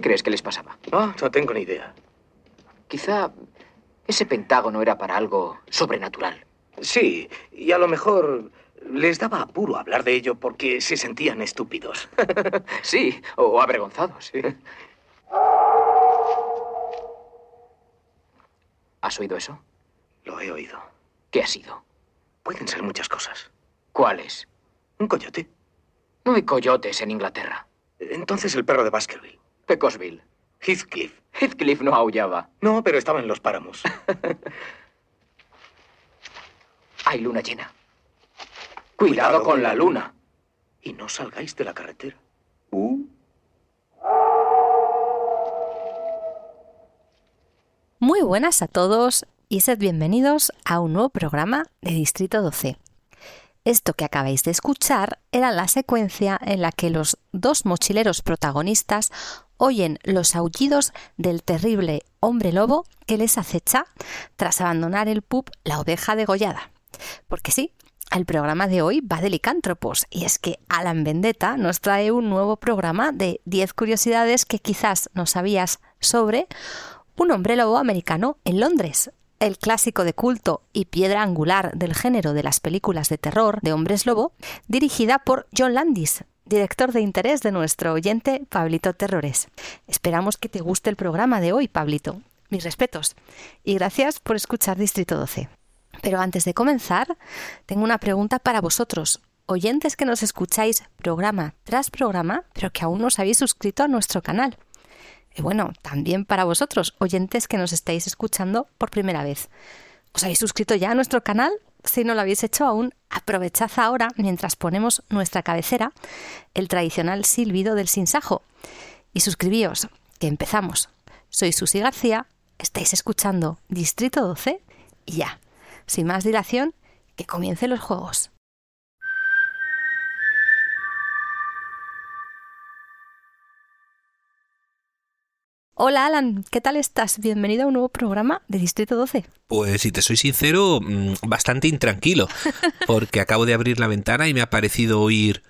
¿Qué crees que les pasaba? Ah, no tengo ni idea. Quizá ese pentágono era para algo sobrenatural. Sí, y a lo mejor les daba apuro hablar de ello porque se sentían estúpidos. sí, o avergonzados. Sí. ¿Has oído eso? Lo he oído. ¿Qué ha sido? Pueden ser muchas cosas. ¿Cuáles? Un coyote. No hay coyotes en Inglaterra. Entonces el perro de Baskerville. Pecosville. Heathcliff. Heathcliff no aullaba. No, pero estaba en los páramos. Hay luna llena. Cuidado, con la luna. Y no salgáis de la carretera. Muy buenas a todos y sed bienvenidos a un nuevo programa de Distrito 12. Esto que acabáis de escuchar era la secuencia en la que los dos mochileros protagonistas oyen los aullidos del terrible hombre lobo que les acecha tras abandonar el pub La oveja degollada. Porque sí, el programa de hoy va de licántropos y es que Alan Vendetta nos trae un nuevo programa de 10 curiosidades que quizás no sabías sobre un hombre lobo americano en Londres, el clásico de culto y piedra angular del género de las películas de terror de hombres lobo, dirigida por John Landis, director de interés de nuestro oyente Pablito Terrores. Esperamos que te guste el programa de hoy, Pablito. Mis respetos. Y gracias por escuchar Distrito 12. Pero antes de comenzar, tengo una pregunta para vosotros, oyentes que nos escucháis programa tras programa, pero que aún no os habéis suscrito a nuestro canal. Y bueno, también para vosotros, oyentes que nos estáis escuchando por primera vez. ¿Os habéis suscrito ya a nuestro canal? Si no lo habéis hecho aún, aprovechad ahora mientras ponemos nuestra cabecera, el tradicional silbido del sinsajo. Y suscribíos, que empezamos. Soy Susi García, estáis escuchando Distrito 12 y ya, sin más dilación, que comiencen los juegos. Hola Alan, ¿qué tal estás? Bienvenido a un nuevo programa de Distrito 12. Pues si te soy sincero, mm, bastante intranquilo, porque acabo de abrir la ventana y me ha parecido oír...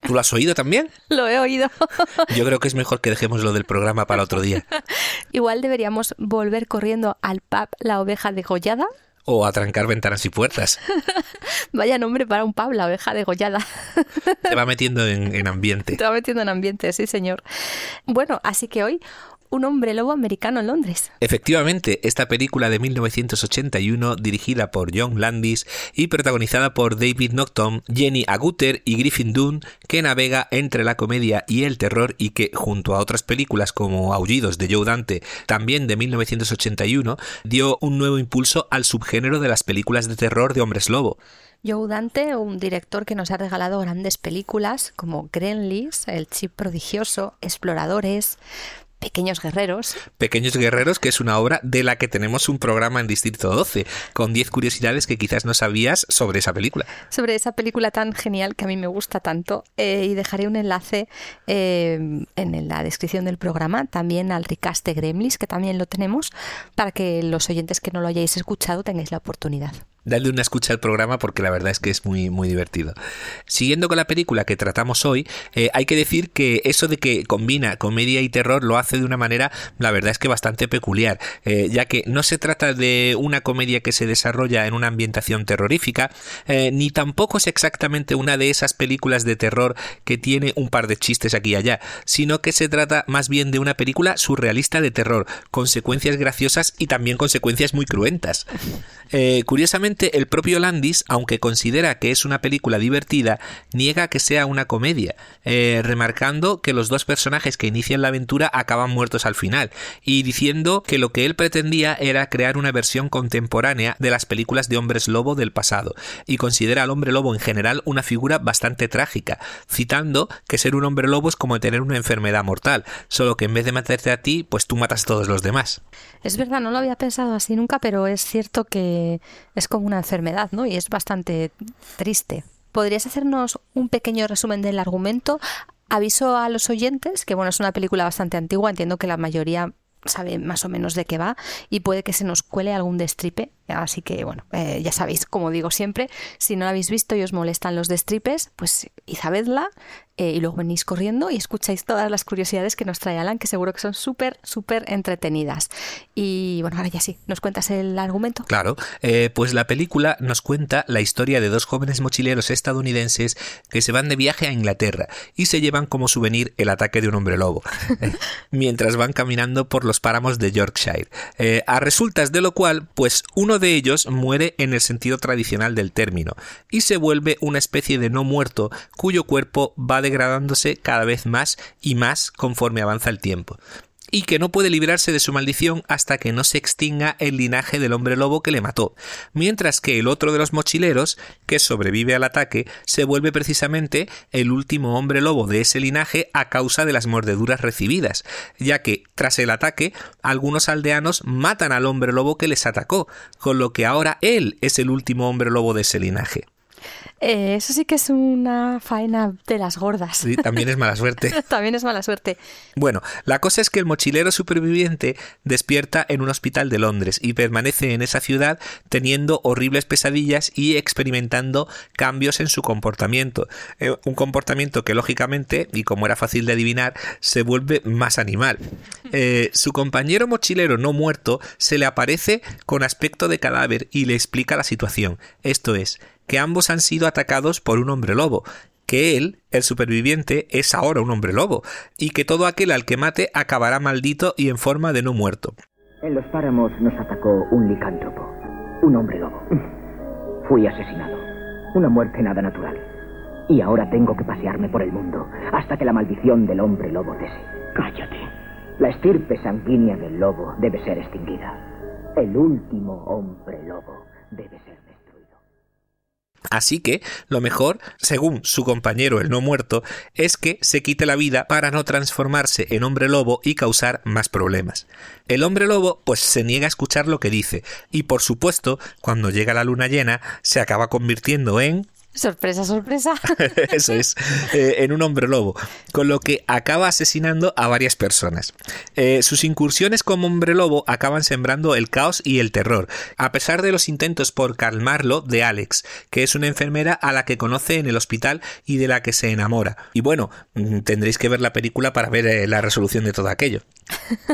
¿Tú lo has oído también? Lo he oído. Yo creo que es mejor que dejemos lo del programa para otro día. Igual deberíamos volver corriendo al pub La Oveja Degollada. O a trancar ventanas y puertas. Vaya nombre para un pub, La Oveja Degollada. Te va metiendo en, en ambiente. Te va metiendo en ambiente, sí señor. Bueno, así que hoy un hombre lobo americano en Londres. Efectivamente, esta película de 1981, dirigida por John Landis y protagonizada por David Naughton, Jenny Agutter y Griffin Dunne, que navega entre la comedia y el terror y que, junto a otras películas como Aullidos de Joe Dante, también de 1981, dio un nuevo impulso al subgénero de las películas de terror de hombres lobo. Joe Dante, un director que nos ha regalado grandes películas como Gremlins, El Chip Prodigioso, Exploradores, Pequeños Guerreros. Pequeños Guerreros, que es una obra de la que tenemos un programa en Distrito 12, con 10 curiosidades que quizás no sabías sobre esa película. Sobre esa película tan genial que a mí me gusta tanto. Eh, y dejaré un enlace eh, en la descripción del programa, también al recast de Gremlins, que también lo tenemos, para que los oyentes que no lo hayáis escuchado tengáis la oportunidad. Dadle una escucha al programa porque la verdad es que es muy, muy divertido. Siguiendo con la película que tratamos hoy, eh, hay que decir que eso de que combina comedia y terror lo hace de una manera, la verdad es que bastante peculiar, eh, ya que no se trata de una comedia que se desarrolla en una ambientación terrorífica, eh, ni tampoco es exactamente una de esas películas de terror que tiene un par de chistes aquí y allá, sino que se trata más bien de una película surrealista de terror, consecuencias graciosas y también consecuencias muy cruentas. curiosamente, el propio Landis, aunque considera que es una película divertida, niega que sea una comedia, eh, remarcando que los dos personajes que inician la aventura acaban muertos al final, y diciendo que lo que él pretendía era crear una versión contemporánea de las películas de hombres lobo del pasado, y considera al hombre lobo en general una figura bastante trágica, citando que ser un hombre lobo es como tener una enfermedad mortal, solo que en vez de matarte a ti, pues tú matas a todos los demás. Es verdad, no lo había pensado así nunca, pero es cierto que es como una enfermedad, ¿no? Y es bastante triste. ¿Podrías hacernos un pequeño resumen del argumento? Aviso a los oyentes que, bueno, es una película bastante antigua, entiendo que la mayoría sabe más o menos de qué va y puede que se nos cuele algún destripe. Así que, bueno, eh, ya sabéis, como digo siempre, si no la habéis visto y os molestan los destripes, pues sabedla eh, y luego venís corriendo y escucháis todas las curiosidades que nos trae Alan, que seguro que son súper, súper entretenidas. Y bueno, ahora ya sí, ¿nos cuentas el argumento? Claro, eh, pues la película nos cuenta la historia de dos jóvenes mochileros estadounidenses que se van de viaje a Inglaterra y se llevan como souvenir el ataque de un hombre lobo, mientras van caminando por los páramos de Yorkshire. A resultas de lo cual, pues uno de ellos muere en el sentido tradicional del término y se vuelve una especie de no muerto cuyo cuerpo va de degradándose cada vez más y más conforme avanza el tiempo y que no puede librarse de su maldición hasta que no se extinga el linaje del hombre lobo que le mató, mientras que el otro de los mochileros, que sobrevive al ataque, se vuelve precisamente el último hombre lobo de ese linaje a causa de las mordeduras recibidas, ya que tras el ataque algunos aldeanos matan al hombre lobo que les atacó, con lo que ahora él es el último hombre lobo de ese linaje. Eh, eso sí que es una faena de las gordas. Sí, también es mala suerte. también es mala suerte. Bueno, la cosa es que el mochilero superviviente despierta en un hospital de Londres y permanece en esa ciudad teniendo horribles pesadillas y experimentando cambios en su comportamiento. Eh, un comportamiento que lógicamente, y como era fácil de adivinar, se vuelve más animal. Eh, su compañero mochilero no muerto se le aparece con aspecto de cadáver y le explica la situación. Esto es, que ambos han sido atacados por un hombre lobo, que él, el superviviente, es ahora un hombre lobo, y que todo aquel al que mate acabará maldito y en forma de no muerto. En los páramos nos atacó un licántropo, un hombre lobo. Fui asesinado. Una muerte nada natural. Y ahora tengo que pasearme por el mundo hasta que la maldición del hombre lobo cese. Cállate. La estirpe sanguínea del lobo debe ser extinguida. El último hombre lobo debe ser Así que lo mejor, según su compañero el no muerto, es que se quite la vida para no transformarse en hombre lobo y causar más problemas. El hombre lobo pues se niega a escuchar lo que dice y por supuesto cuando llega la luna llena se acaba convirtiendo en Sorpresa, sorpresa. Eso es, eh, en un hombre lobo, con lo que acaba asesinando a varias personas. Eh, sus incursiones como hombre lobo acaban sembrando el caos y el terror, a pesar de los intentos por calmarlo de Alex, que es una enfermera a la que conoce en el hospital y de la que se enamora. Y bueno, mm, tendréis que ver la película para ver eh, la resolución de todo aquello.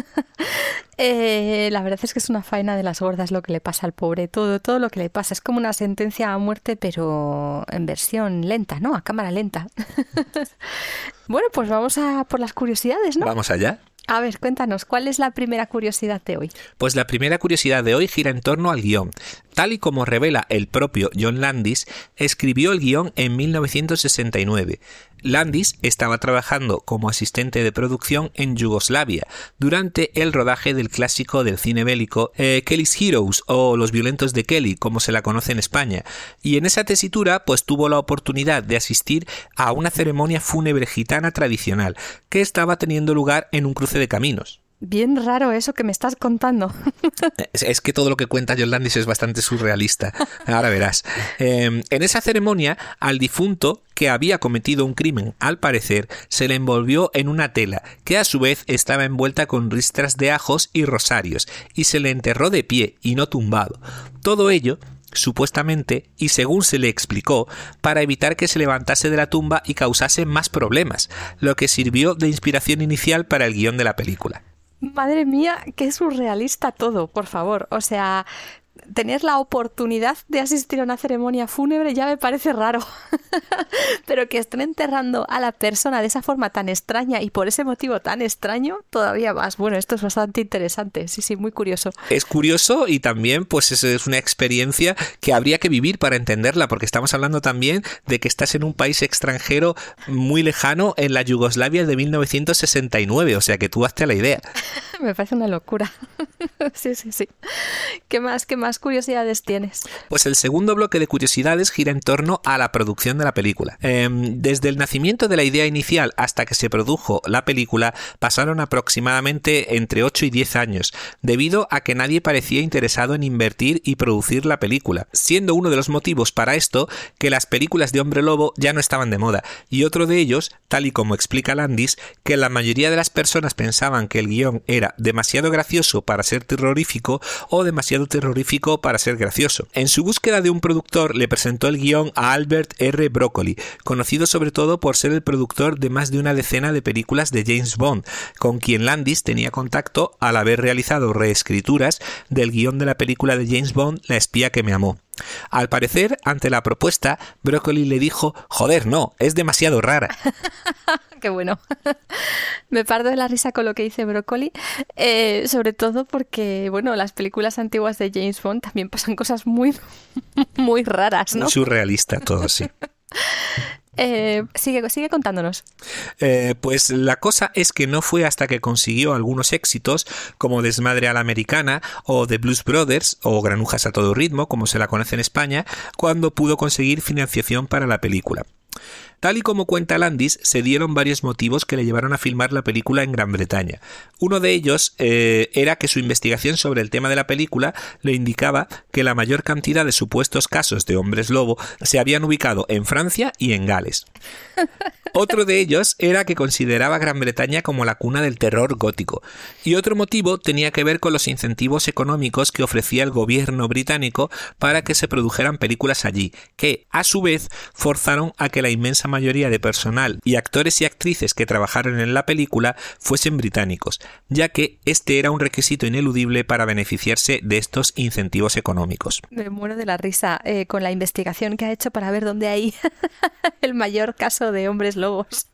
Eh, la verdad es que es una faena de las gordas lo que le pasa al pobre, todo, todo lo que le pasa. Es como una sentencia a muerte, pero en versión lenta, ¿no? A cámara lenta. bueno, pues vamos a por las curiosidades, ¿no? Vamos allá. A ver, cuéntanos, ¿cuál es la primera curiosidad de hoy? Pues la primera curiosidad de hoy gira en torno al guion. Tal y como revela el propio John Landis, escribió el guion en 1969. Landis estaba trabajando como asistente de producción en Yugoslavia durante el rodaje del clásico del cine bélico eh, Kelly's Heroes o Los violentos de Kelly, como se la conoce en España, y en esa tesitura pues tuvo la oportunidad de asistir a una ceremonia fúnebre gitana tradicional que estaba teniendo lugar en un cruce de caminos. Bien raro eso que me estás contando. Es, que todo lo que cuenta John Landis es bastante surrealista. Ahora verás. Em, en esa ceremonia, al difunto que había cometido un crimen, al parecer, se le envolvió en una tela, que a su vez estaba envuelta con ristras de ajos y rosarios, y se le enterró de pie y no tumbado. Todo ello supuestamente, y según se le explicó, para evitar que se levantase de la tumba y causase más problemas, lo que sirvió de inspiración inicial para el guion de la película. Madre mía, qué surrealista todo, por favor. O sea, tener la oportunidad de asistir a una ceremonia fúnebre ya me parece raro. Pero que estén enterrando a la persona de esa forma tan extraña y por ese motivo tan extraño, todavía más. Bueno, esto es bastante interesante. Sí, sí, muy curioso. Es curioso y también, pues, es una experiencia que habría que vivir para entenderla, porque estamos hablando también de que estás en un país extranjero muy lejano en la Yugoslavia de 1969. O sea que tú hazte la idea. me parece una locura. sí, sí, sí. ¿Qué más? ¿Qué más? Curiosidades tienes? Pues el segundo bloque de curiosidades gira en torno a la producción de la película. Em, desde el nacimiento de la idea inicial hasta que se produjo la película pasaron aproximadamente entre 8 y 10 años, debido a que nadie parecía interesado en invertir y producir la película, siendo uno de los motivos para esto que las películas de hombre lobo ya no estaban de moda, y otro de ellos, tal y como explica Landis, que la mayoría de las personas pensaban que el guion era demasiado gracioso para ser terrorífico o demasiado terrorífico para ser gracioso. En su búsqueda de un productor le presentó el guion a Albert R. Broccoli, conocido sobre todo por ser el productor de más de una decena de películas de James Bond, con quien Landis tenía contacto al haber realizado reescrituras del guion de la película de James Bond La espía que me amó. Al parecer, ante la propuesta, Broccoli le dijo, joder, no, es demasiado rara. Qué bueno. Me parto de la risa con lo que dice Broccoli, eh, sobre todo porque, bueno, las películas antiguas de James Bond también pasan cosas muy, muy raras, ¿no? Surrealista todo, sí. Eh, sigue, sigue contándonos. Eh, pues la cosa es que no fue hasta que consiguió algunos éxitos como Desmadre a la Americana o The Blues Brothers o Granujas a todo ritmo, como se la conoce en España, cuando pudo conseguir financiación para la película. Tal y como cuenta Landis, se dieron varios motivos que le llevaron a filmar la película en Gran Bretaña. Uno de ellos eh, era que su investigación sobre el tema de la película le indicaba que la mayor cantidad de supuestos casos de hombres lobo se habían ubicado en Francia y en Gales. Otro de ellos era que consideraba Gran Bretaña como la cuna del terror gótico. Y otro motivo tenía que ver con los incentivos económicos que ofrecía el gobierno británico para que se produjeran películas allí, que, a su vez, forzaron a que la inmensa mayoría de personal y actores y actrices que trabajaron en la película fuesen británicos, ya que este era un requisito ineludible para beneficiarse de estos incentivos económicos. Me muero de la risa eh, con la investigación que ha hecho para ver dónde hay el mayor caso de hombres lobos.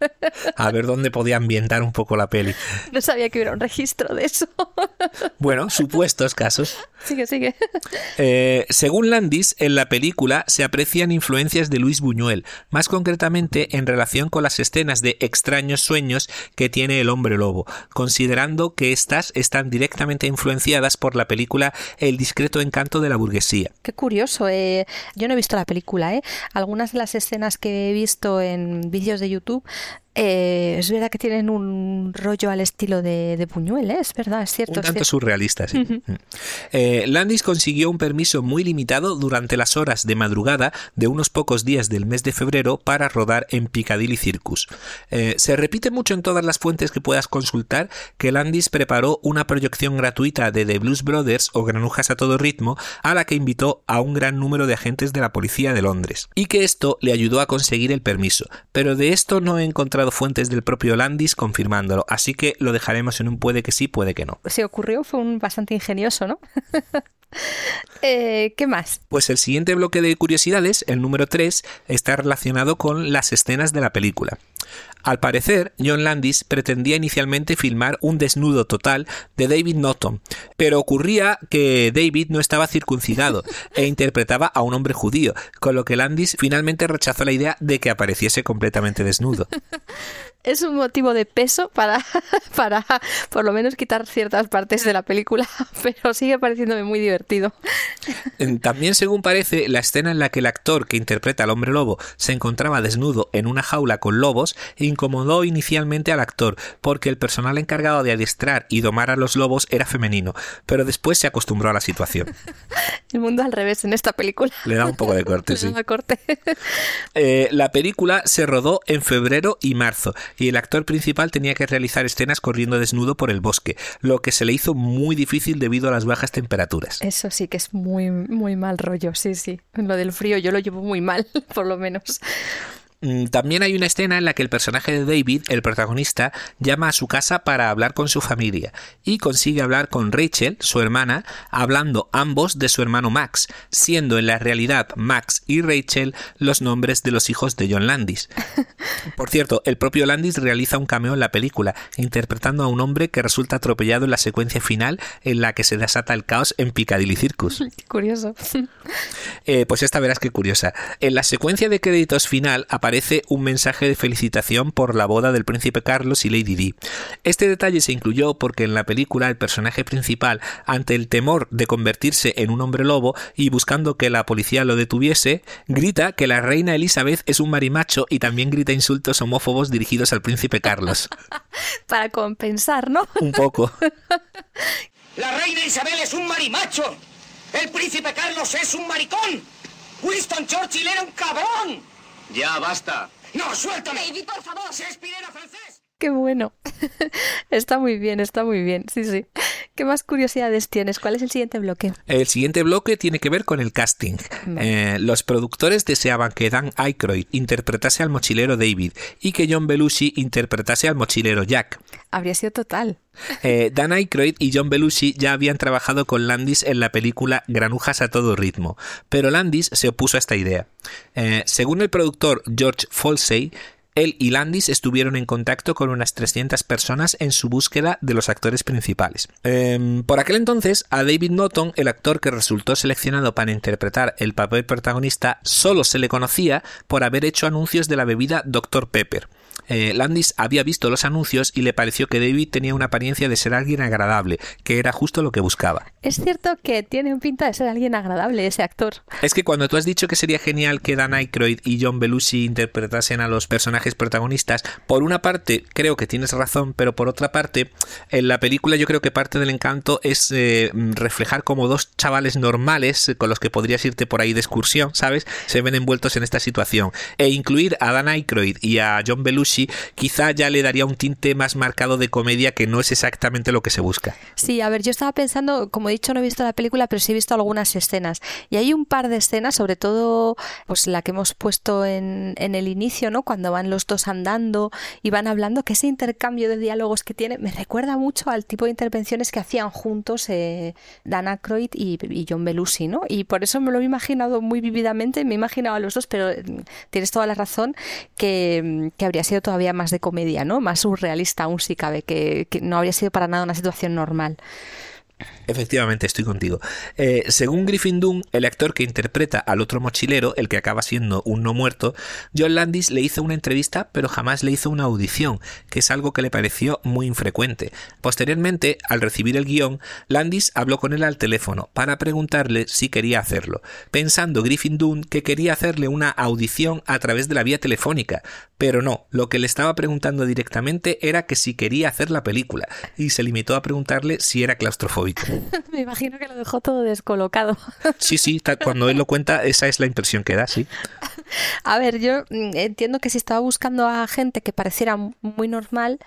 A ver dónde podía ambientar un poco la peli. No sabía que hubiera un registro de eso. Bueno, supuestos casos. Sigue, sigue. Eh, según Landis, en la película se aprecian influencias de Luis Buñuel, más concretamente en relación con las escenas de extraños sueños que tiene el hombre lobo, considerando que éstas están directamente influenciadas por la película El discreto encanto de la burguesía. Qué curioso. Eh. Yo no he visto la película, ¿eh? Algunas de las escenas que he visto en vídeos de YouTube eh, es verdad que tienen un rollo al estilo de, de Buñuel, ¿eh? es verdad, es cierto. Un tanto surrealista, sí. Mm. Eh, Landis consiguió un permiso muy limitado durante las horas de madrugada de unos pocos días del mes de febrero para rodar en Piccadilly Circus. se repite mucho en todas las fuentes que puedas consultar que Landis preparó una proyección gratuita de The Blues Brothers o Granujas a todo ritmo a la que invitó a un gran número de agentes de la policía de Londres y que esto le ayudó a conseguir el permiso, pero de esto no he encontrado fuentes del propio Landis confirmándolo, así que lo dejaremos en un puede que sí, puede que no. Se ocurrió, fue un bastante ingenioso, ¿no? Eh, ¿Qué más? Pues el siguiente bloque de curiosidades, el número 3, está relacionado con las escenas de la película. Al parecer, John Landis pretendía inicialmente filmar un desnudo total de David Norton, pero ocurría que David no estaba circuncidado e interpretaba a un hombre judío, con lo que Landis finalmente rechazó la idea de que apareciese completamente desnudo. es un motivo de peso para, para por lo menos quitar ciertas partes de la película, pero sigue pareciéndome muy divertido. También, según parece, la escena en la que el actor que interpreta al hombre lobo se encontraba desnudo en una jaula con lobos incomodó inicialmente al actor, porque el personal encargado de adiestrar y domar a los lobos era femenino, pero después se acostumbró a la situación. El mundo al revés en esta película. Le da un poco de corte, sí. corte. Eh, la película se rodó en febrero y marzo, y el actor principal tenía que realizar escenas corriendo desnudo por el bosque, lo que se le hizo muy difícil debido a las bajas temperaturas. Eso sí que es muy, muy mal rollo, sí, sí. Lo del frío yo lo llevo muy mal, por lo menos. Mm, también hay una escena en la que el personaje de David, el protagonista, llama a su casa para hablar con su familia y consigue hablar con Rachel, su hermana, hablando ambos de su hermano Max, siendo en la realidad Max y Rachel los nombres de los hijos de John Landis. Por cierto, el propio Landis realiza un cameo en la película, interpretando a un hombre que resulta atropellado en la secuencia final en la que se desata el caos en Piccadilly Circus. Curioso. Eh, pues esta verás que curiosa. En la secuencia de créditos final aparece un mensaje de felicitación por la boda del príncipe Carlos y Lady Di. Este detalle se incluyó porque en la película el personaje principal, ante el temor de convertirse en un hombre lobo y buscando que la policía lo detuviese, grita que la reina Elizabeth es un marimacho y también grita insultos homófobos dirigidos al príncipe Carlos. Para compensar, ¿no? Un poco. La reina Isabel es un marimacho. El príncipe Carlos es un maricón. Winston Churchill era un cabrón. Ya, basta. No, suéltame. David, por favor. Shakespeare era francés. Qué bueno. está muy bien, está muy bien. Sí, sí. ¿Qué más curiosidades tienes? ¿Cuál es el siguiente bloque? El siguiente bloque tiene que ver con el casting. Eh, los productores deseaban que Dan Aykroyd interpretase al mochilero David y que John Belushi interpretase al mochilero Jack. Habría sido total. Eh, Dan Aykroyd y John Belushi ya habían trabajado con Landis en la película Granujas a todo ritmo, pero Landis se opuso a esta idea. Eh, según el productor George Folsey, él y Landis estuvieron en contacto con unas 300 personas en su búsqueda de los actores principales. Em, por aquel entonces, a David Norton, el actor que resultó seleccionado para interpretar el papel protagonista, solo se le conocía por haber hecho anuncios de la bebida Dr. Pepper. Eh, Landis había visto los anuncios y le pareció que David tenía una apariencia de ser alguien agradable, que era justo lo que buscaba. Es cierto que tiene un pinta de ser alguien agradable ese actor. Es que cuando tú has dicho que sería genial que Dan Aykroyd y John Belushi interpretasen a los personajes protagonistas, por una parte creo que tienes razón, pero por otra parte, en la película yo creo que parte del encanto es eh, reflejar como dos chavales normales con los que podrías irte por ahí de excursión, ¿sabes? Se ven envueltos en esta situación. E incluir a Dan Aykroyd y a John Belushi quizá ya le daría un tinte más marcado de comedia que no es exactamente lo que se busca. Sí, a ver, yo estaba pensando, como he dicho, no he visto la película, pero sí he visto algunas escenas. Y hay un par de escenas, sobre todo pues la que hemos puesto en, el inicio, ¿no? Cuando van los dos andando y van hablando, que ese intercambio de diálogos que tiene me recuerda mucho al tipo de intervenciones que hacían juntos eh, Dan Aykroyd y, y, John Belushi, ¿no? Y por eso me lo he imaginado muy vividamente, me he imaginado a los dos, pero mm, tienes toda la razón que, mm, que habría sido todavía más de comedia, ¿no? Más surrealista aún si cabe, que no habría sido para nada una situación normal. Efectivamente, estoy contigo. Eh, según Griffin el actor que interpreta al otro mochilero, el que acaba siendo un no muerto, John Landis le hizo una entrevista, pero jamás le hizo una audición, que es algo que le pareció muy infrecuente. Posteriormente, al recibir el guion, Landis habló con él al teléfono para preguntarle si quería hacerlo, pensando Griffin que quería hacerle una audición a través de la vía telefónica, pero no, lo que le estaba preguntando directamente era que si quería hacer la película, y se limitó a preguntarle si era claustrofóbico. Me imagino que lo dejó todo descolocado. Sí, sí, cuando él lo cuenta, esa es la impresión que da, sí. A ver, yo mm, entiendo que si estaba buscando a gente que pareciera muy normal,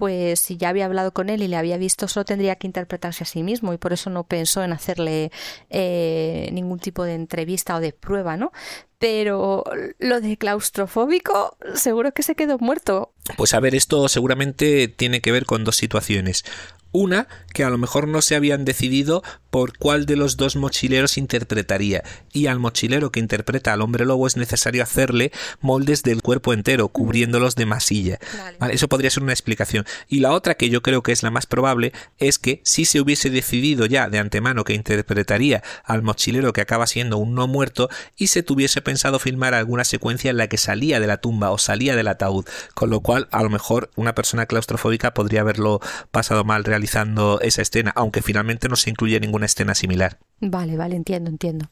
pues si ya había hablado con él y le había visto, solo tendría que interpretarse a sí mismo y por eso no pensó en hacerle eh, ningún tipo de entrevista o de prueba, ¿no? Pero lo de claustrofóbico seguro que se quedó muerto. Pues a ver, esto seguramente tiene que ver con dos situaciones. Una, que a lo mejor no se habían decidido por cuál de los dos mochileros interpretaría, y al mochilero que interpreta al hombre lobo es necesario hacerle moldes del cuerpo entero, cubriéndolos de masilla. Vale. eso podría ser una explicación. Y la otra, que yo creo que es la más probable, es que si se hubiese decidido ya de antemano que interpretaría al mochilero que acaba siendo un no muerto, y se tuviese pensado filmar alguna secuencia en la que salía de la tumba o salía del ataúd, con lo cual a lo mejor una persona claustrofóbica podría haberlo pasado mal realmente realizando esa escena, aunque finalmente no se incluye ninguna escena similar. Vale, vale, entiendo, entiendo.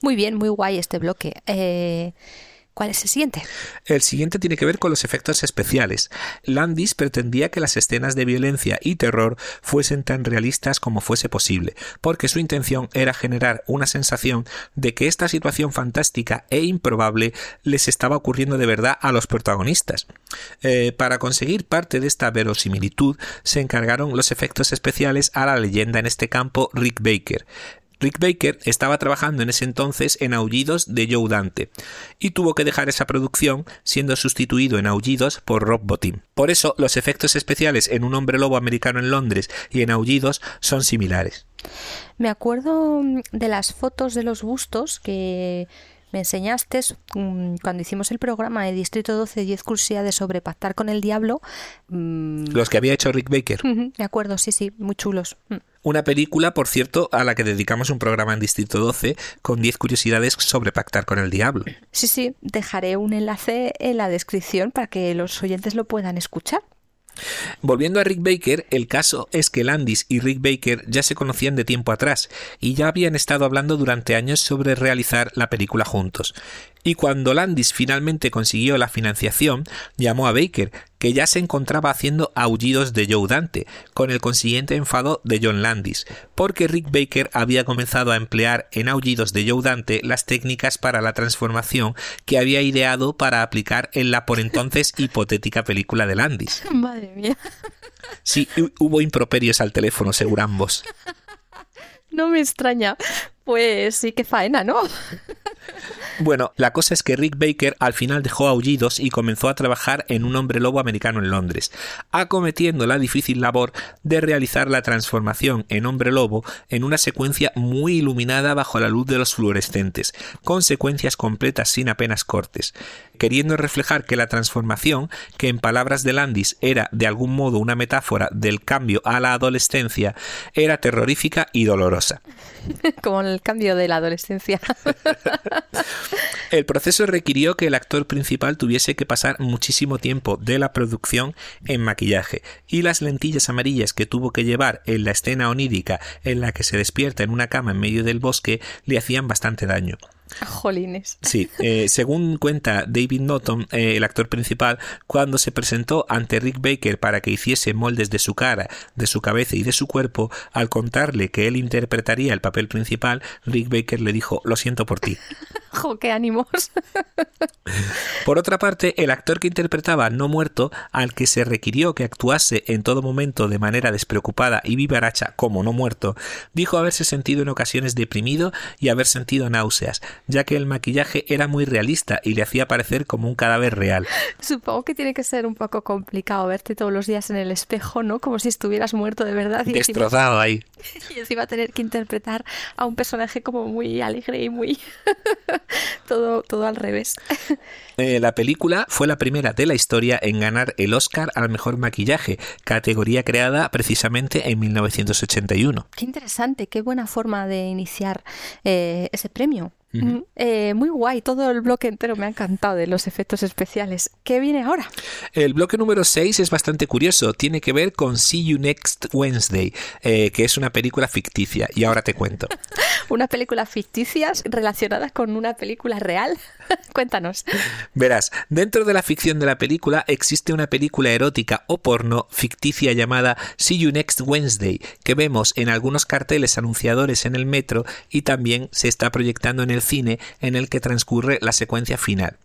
Muy bien, muy guay este bloque. Eh, ¿Cuál es el siguiente? El siguiente tiene que ver con los efectos especiales. Landis pretendía que las escenas de violencia y terror fuesen tan realistas como fuese posible, porque su intención era generar una sensación de que esta situación fantástica e improbable les estaba ocurriendo de verdad a los protagonistas. Eh, para conseguir parte de esta verosimilitud se encargaron los efectos especiales a la leyenda en este campo Rick Baker. Rick Baker estaba trabajando en ese entonces en Aullidos de Joe Dante y tuvo que dejar esa producción siendo sustituido en Aullidos por Rob Bottin. Por eso los efectos especiales en Un hombre lobo americano en Londres y en Aullidos son similares. Me acuerdo mm, de las fotos de los bustos que me enseñaste mm, cuando hicimos el programa de Distrito 12 10 curiosidades sobre pactar con el diablo. Mm, los que había hecho Rick Baker. Me acuerdo, sí, sí, muy chulos. Una película, por cierto, a la que dedicamos un programa en Distrito 12 con 10 curiosidades sobre pactar con el diablo. Sí, sí, dejaré un enlace en la descripción para que los oyentes lo puedan escuchar. Volviendo a Rick Baker, el caso es que Landis y Rick Baker ya se conocían de tiempo atrás y ya habían estado hablando durante años sobre realizar la película juntos y cuando Landis finalmente consiguió la financiación, llamó a Baker, que ya se encontraba haciendo aullidos de Joe Dante, con el consiguiente enfado de John Landis, porque Rick Baker había comenzado a emplear en aullidos de Joe Dante las técnicas para la transformación que había ideado para aplicar en la por entonces hipotética película de Landis. Madre mía. Sí, hubo improperios al teléfono, según ambos. No me extraña. Pues sí que faena, ¿no? Bueno, la cosa es que Rick Baker al final dejó aullidos y comenzó a trabajar en un hombre lobo americano en Londres, acometiendo la difícil labor de realizar la transformación en hombre lobo en una secuencia muy iluminada bajo la luz de los fluorescentes, con secuencias completas sin apenas cortes, queriendo reflejar que la transformación, que en palabras de Landis era de algún modo una metáfora del cambio a la adolescencia, era terrorífica y dolorosa. Como el cambio de la adolescencia. El proceso requirió que el actor principal tuviese que pasar muchísimo tiempo de la producción en maquillaje y las lentillas amarillas que tuvo que llevar en la escena onírica en la que se despierta en una cama en medio del bosque le hacían bastante daño. Jolines. Sí, eh, según cuenta David Norton, eh, el actor principal, cuando se presentó ante Rick Baker para que hiciese moldes de su cara, de su cabeza y de su cuerpo, al contarle que él interpretaría el papel principal, Rick Baker le dijo, lo siento por ti. ¡Jo, qué ánimos! Por otra parte, el actor que interpretaba No Muerto, al que se requirió que actuase en todo momento de manera despreocupada y vivaracha como No Muerto, dijo haberse sentido en ocasiones deprimido y haber sentido náuseas, ya que el maquillaje era muy realista y le hacía parecer como un cadáver real. Supongo que tiene que ser un poco complicado verte todos los días en el espejo, ¿no? Como si estuvieras muerto de verdad. Y Destrozado ahí. Y encima tener que interpretar a un personaje como muy alegre y muy... todo, todo al revés. Eh, la película fue la primera de la historia en ganar el Oscar al mejor maquillaje, categoría creada precisamente en 1981. Qué interesante, qué buena forma de iniciar eh, ese premio. Eh, muy guay, todo el bloque entero me ha encantado de los efectos especiales. ¿Qué viene ahora? El bloque número 6 es bastante curioso, tiene que ver con See You Next Wednesday, eh, que es una película ficticia, y ahora te cuento. ¿Una película ficticia relacionada con una película real? Cuéntanos. Verás, dentro de la ficción de la película existe una película erótica o porno ficticia llamada See You Next Wednesday, que vemos en algunos carteles anunciadores en el metro y también se está proyectando en el cine en el que transcurre la secuencia final.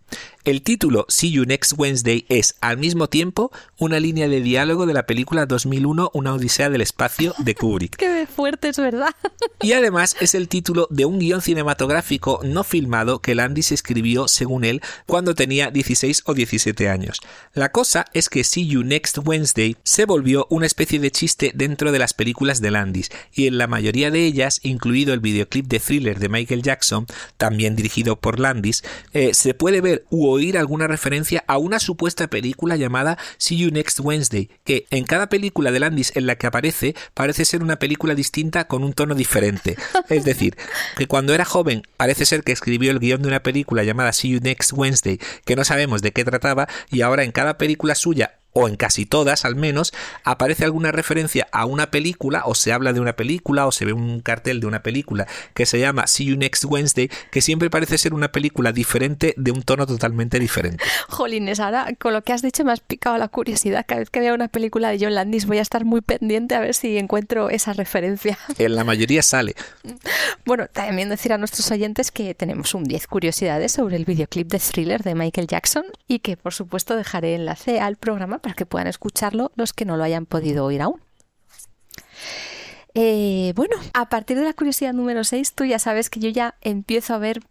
El título See You Next Wednesday es al mismo tiempo una línea de diálogo de la película 2001 Una Odisea del Espacio de Kubrick. Qué fuerte es verdad. Y además es el título de un guion cinematográfico no filmado que Landis escribió, según él, cuando tenía 16 o 17 años. La cosa es que See You Next Wednesday se volvió una especie de chiste dentro de las películas de Landis, y en la mayoría de ellas, incluido el videoclip de thriller de Michael Jackson, también dirigido por Landis, eh, se puede ver u oír alguna referencia a una supuesta película llamada See You Next Wednesday, que en cada película de Landis en la que aparece parece ser una película distinta con un tono diferente. Es decir, que cuando era joven parece ser que escribió el guion de una película llamada See You Next Wednesday, que no sabemos de qué trataba, y ahora en cada película suya o en casi todas al menos, aparece alguna referencia a una película, o se habla de una película, o se ve un cartel de una película que se llama See You Next Wednesday, que siempre parece ser una película diferente de un tono totalmente diferente. Jolines, ahora con lo que has dicho me has picado la curiosidad. Cada vez que vea una película de John Landis voy a estar muy pendiente a ver si encuentro esa referencia. En la mayoría sale. Bueno, también decir a nuestros oyentes que tenemos un 10 curiosidades sobre el videoclip de Thriller de Michael Jackson y que por supuesto dejaré enlace al programa para que puedan escucharlo los que no lo hayan podido oír aún. Eh, bueno, a partir de la curiosidad número 6, tú ya sabes que yo ya empiezo a ver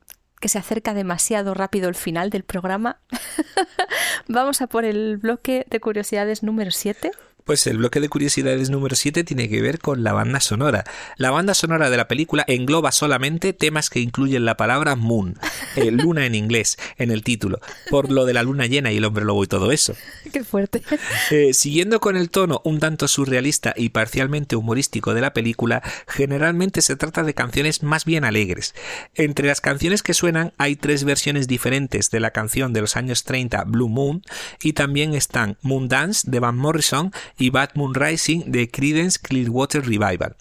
que se acerca demasiado rápido el final del programa. Vamos a por el bloque de curiosidades número 7. Pues el bloque de curiosidades número 7 tiene que ver con la banda sonora. La banda sonora de la película engloba solamente temas que incluyen la palabra moon, eh, luna en inglés, en el título, por lo de la luna llena y el hombre lobo y todo eso. Qué fuerte. Eh, siguiendo con el tono un tanto surrealista y parcialmente humorístico de la película, generalmente se trata de canciones más bien alegres. Entre las canciones que suenan hay tres versiones diferentes de la canción de los años 30 Blue Moon y también están Moon Dance de Van Morrison y Bad Moon Rising de Creedence Clearwater Revival.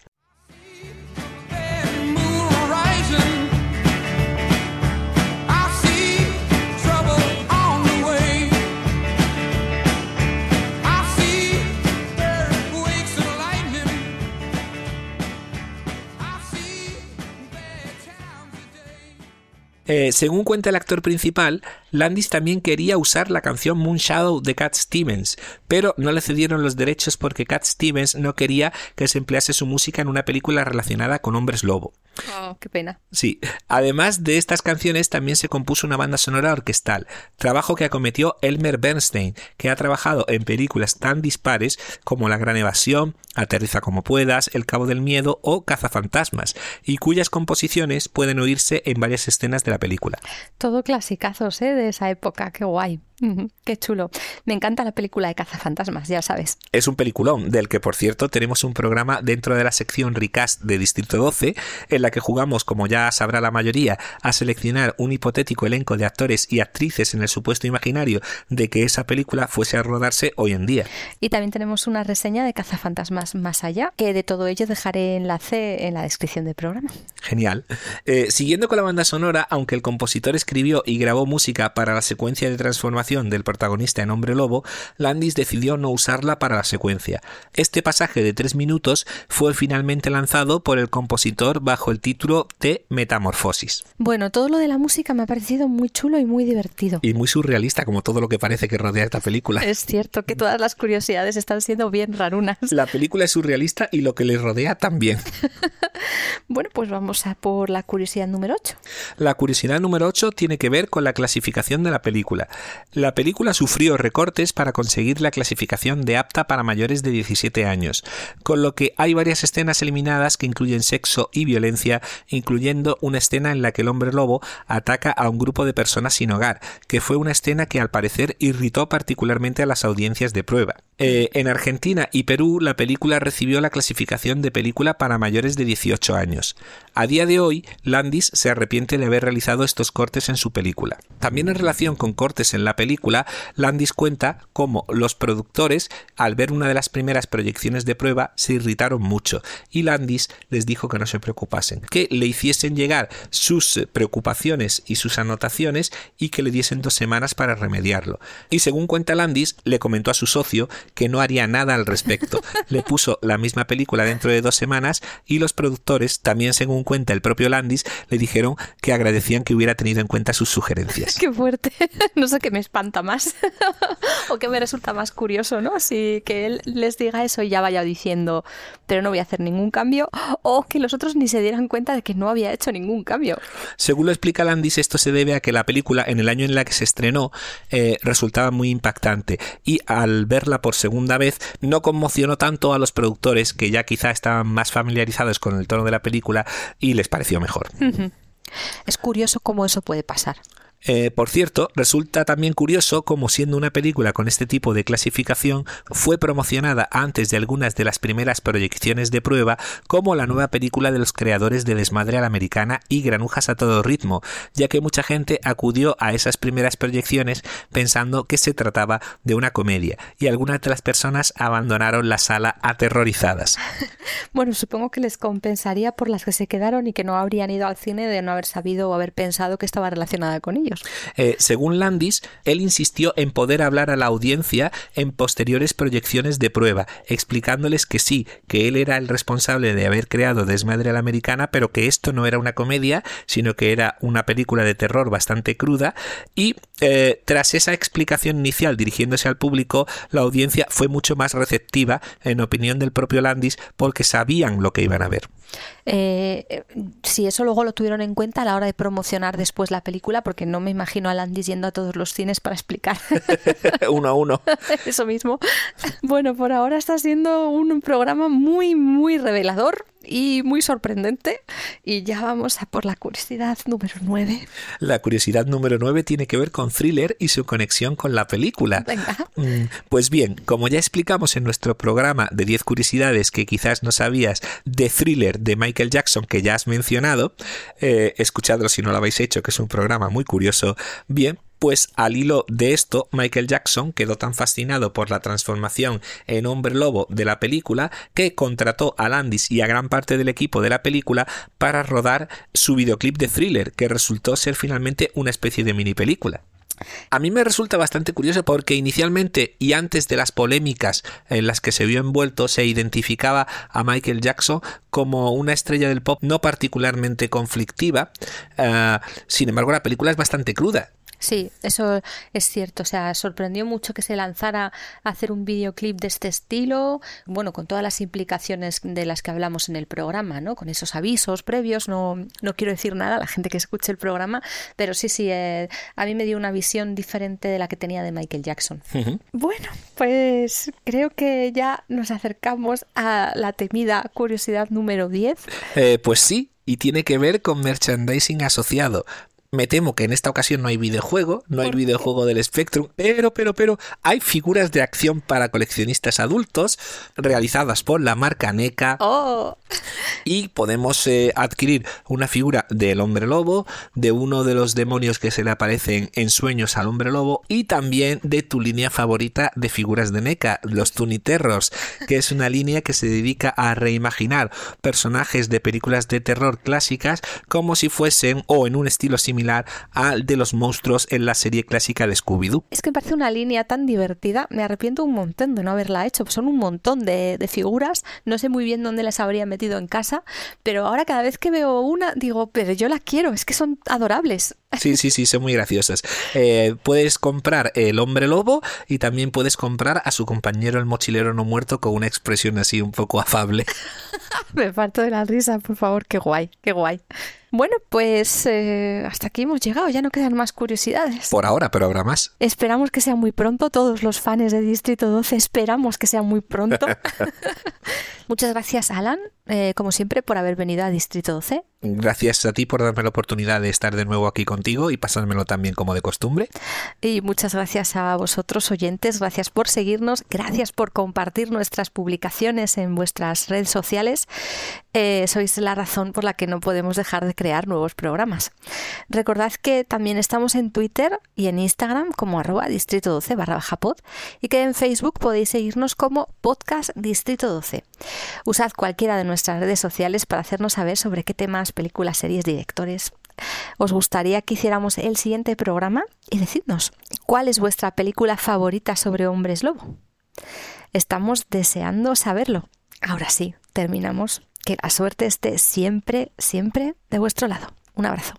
Eh, según cuenta el actor principal, Landis también quería usar la canción Moonshadow de Cat Stevens, pero no le cedieron los derechos porque Cat Stevens no quería que se emplease su música en una película relacionada con hombres lobo. Oh, qué pena. Sí. Además de estas canciones, también se compuso una banda sonora orquestal, trabajo que acometió Elmer Bernstein, que ha trabajado en películas tan dispares como La Gran Evasión, Aterriza como puedas, El Cabo del Miedo o Cazafantasmas, y cuyas composiciones pueden oírse en varias escenas de la película. Todo clasicazos, ¿eh? De esa época, qué guay. Qué chulo. Me encanta la película de Cazafantasmas, ya sabes. Es un peliculón, del que por cierto tenemos un programa dentro de la sección Recast de Distrito 12, en la que jugamos, como ya sabrá la mayoría, a seleccionar un hipotético elenco de actores y actrices en el supuesto imaginario de que esa película fuese a rodarse hoy en día. Y también tenemos una reseña de Cazafantasmas más allá, que de todo ello dejaré enlace en la descripción del programa. Genial. Eh, siguiendo con la banda sonora, aunque el compositor escribió y grabó música para la secuencia de transformación del protagonista en hombre lobo, Landis decidió no usarla para la secuencia. Este pasaje de tres minutos fue finalmente lanzado por el compositor bajo el título de Metamorfosis. Bueno, todo lo de la música me ha parecido muy chulo y muy divertido. Y muy surrealista, como todo lo que parece que rodea esta película. Es cierto que todas las curiosidades están siendo bien rarunas. La película es surrealista y lo que le rodea también. bueno, pues vamos a por la curiosidad número 8. La curiosidad número 8 tiene que ver con la clasificación de la película. La película sufrió recortes para conseguir la clasificación de apta para mayores de 17 años, con lo que hay varias escenas eliminadas que incluyen sexo y violencia, incluyendo una escena en la que el hombre lobo ataca a un grupo de personas sin hogar, que fue una escena que al parecer irritó particularmente a las audiencias de prueba. Eh, en Argentina y Perú la película recibió la clasificación de película para mayores de 18 años. A día de hoy, Landis se arrepiente de haber realizado estos cortes en su película. También en relación con cortes en la película, Landis cuenta cómo los productores, al ver una de las primeras proyecciones de prueba, se irritaron mucho y Landis les dijo que no se preocupasen, que le hiciesen llegar sus preocupaciones y sus anotaciones y que le diesen dos semanas para remediarlo. Y según cuenta Landis, le comentó a su socio que no haría nada al respecto. Le puso la misma película dentro de dos semanas y los productores, también según cuenta el propio Landis, le dijeron que agradecían que hubiera tenido en cuenta sus sugerencias. Qué fuerte. No sé qué me espanta más o qué me resulta más curioso, ¿no? Si que él les diga eso y ya vaya diciendo, pero no voy a hacer ningún cambio, o que los otros ni se dieran cuenta de que no había hecho ningún cambio. Según lo explica Landis, esto se debe a que la película, en el año en la que se estrenó, eh, resultaba muy impactante y al verla por segunda vez no conmocionó tanto a los productores que ya quizá estaban más familiarizados con el tono de la película y les pareció mejor. Es curioso cómo eso puede pasar. Eh, por cierto, resulta también curioso como siendo una película con este tipo de clasificación fue promocionada antes de algunas de las primeras proyecciones de prueba como la nueva película de los creadores de Desmadre a la Americana y Granujas a todo ritmo, ya que mucha gente acudió a esas primeras proyecciones pensando que se trataba de una comedia y algunas de las personas abandonaron la sala aterrorizadas. bueno, supongo que les compensaría por las que se quedaron y que no habrían ido al cine de no haber sabido o haber pensado que estaba relacionada con ellos. Eh, según Landis, él insistió en poder hablar a la audiencia en posteriores proyecciones de prueba, explicándoles que sí, que él era el responsable de haber creado Desmadre a la Americana, pero que esto no era una comedia, sino que era una película de terror bastante cruda y eh, tras esa explicación inicial dirigiéndose al público, la audiencia fue mucho más receptiva, en opinión del propio Landis, porque sabían lo que iban a ver. Eh, si eso luego lo tuvieron en cuenta a la hora de promocionar después la película, porque no me imagino a Landis yendo a todos los cines para explicar. uno a uno. Eso mismo. Bueno, por ahora está siendo un programa muy, muy revelador y muy sorprendente. Y ya vamos a por la curiosidad número 9. La curiosidad número 9 tiene que ver con thriller y su conexión con la película. Mm, pues bien, como ya explicamos en nuestro programa de 10 curiosidades que quizás no sabías de thriller de Michael Jackson que ya has mencionado, eh, escuchadlo si no lo habéis hecho, que es un programa muy curioso. Bien, pues al hilo de esto, Michael Jackson quedó tan fascinado por la transformación en hombre lobo de la película que contrató a Landis y a gran parte del equipo de la película para rodar su videoclip de thriller, que resultó ser finalmente una especie de mini película. A mí me resulta bastante curioso porque inicialmente y antes de las polémicas en las que se vio envuelto se identificaba a Michael Jackson como una estrella del pop no particularmente conflictiva. Eh, sin embargo, la película es bastante cruda Sí, eso es cierto. O sea, sorprendió mucho que se lanzara a hacer un videoclip de este estilo, bueno, con todas las implicaciones de las que hablamos en el programa, ¿no? Con esos avisos previos. No, no quiero decir nada a la gente que escuche el programa, pero sí, sí, eh, a mí me dio una visión diferente de la que tenía de Michael Jackson. Bueno, pues creo que ya nos acercamos a la temida curiosidad número 10. Eh, pues sí, y tiene que ver con merchandising asociado. Me temo que en esta ocasión no hay videojuego, no hay videojuego del Spectrum, pero, pero, pero hay figuras de acción para coleccionistas adultos realizadas por la marca NECA. Oh. Y podemos eh, adquirir una figura del hombre lobo, de uno de los demonios que se le aparecen en sueños al hombre lobo y también de tu línea favorita de figuras de NECA, los Terrors, que es una línea que se dedica a reimaginar personajes de películas de terror clásicas como si fuesen o en un estilo similar al de los monstruos en la serie clásica de Scooby-Doo. Es que me parece una línea tan divertida, me arrepiento un montón de no haberla hecho, son un montón de, figuras, no sé muy bien dónde las habría metido en casa, pero ahora cada vez que veo una digo, pero yo la quiero, es que son adorables. Sí, sí, sí, son muy graciosas. Eh, puedes comprar el hombre lobo y también puedes comprar a su compañero el mochilero no muerto con una expresión así un poco afable. Me parto de la risa, por favor, qué guay, qué guay. Bueno, pues eh, hasta aquí hemos llegado, ya no quedan más curiosidades. Por ahora, pero habrá más. Esperamos que sea muy pronto, todos los fans de Distrito 12 esperamos que sea muy pronto. Muchas gracias, Alan, eh, como siempre, por haber venido a Distrito 12. Gracias a ti por darme la oportunidad de estar de nuevo aquí contigo y pasármelo también como de costumbre. Y muchas gracias a vosotros oyentes, gracias por seguirnos, gracias por compartir nuestras publicaciones en vuestras redes sociales. Eh, sois la razón por la que no podemos dejar de crear nuevos programas. Recordad que también estamos en Twitter y en Instagram como arroba distrito 12 barra baja y que en Facebook podéis seguirnos como podcast distrito 12. Usad cualquiera de nuestras redes sociales para hacernos saber sobre qué temas, películas, series, directores os gustaría que hiciéramos el siguiente programa y decidnos cuál es vuestra película favorita sobre hombres lobo. Estamos deseando saberlo. Ahora sí, terminamos. Que la suerte esté siempre, siempre de vuestro lado. Un abrazo.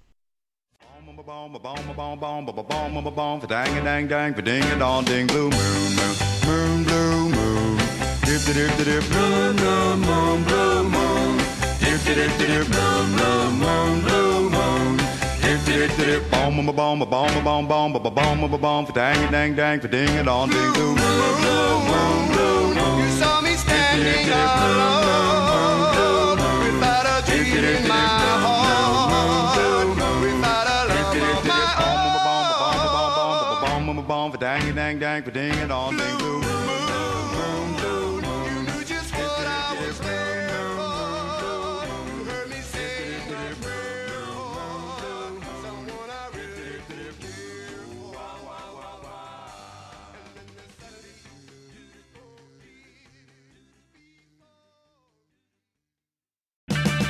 Moon, blue moon, blue moon. Bomb a bomb a bomb a bomb bomb a bomb a bomb for dang dang dang for ding a dong ding doo. Blue blue moon blue moon. You saw me standing alone without a dream in my heart, without a love of my own. Bomb a bomb a bomb a bomb a bomb a bomb for dang dang dang for ding a dong ding doo.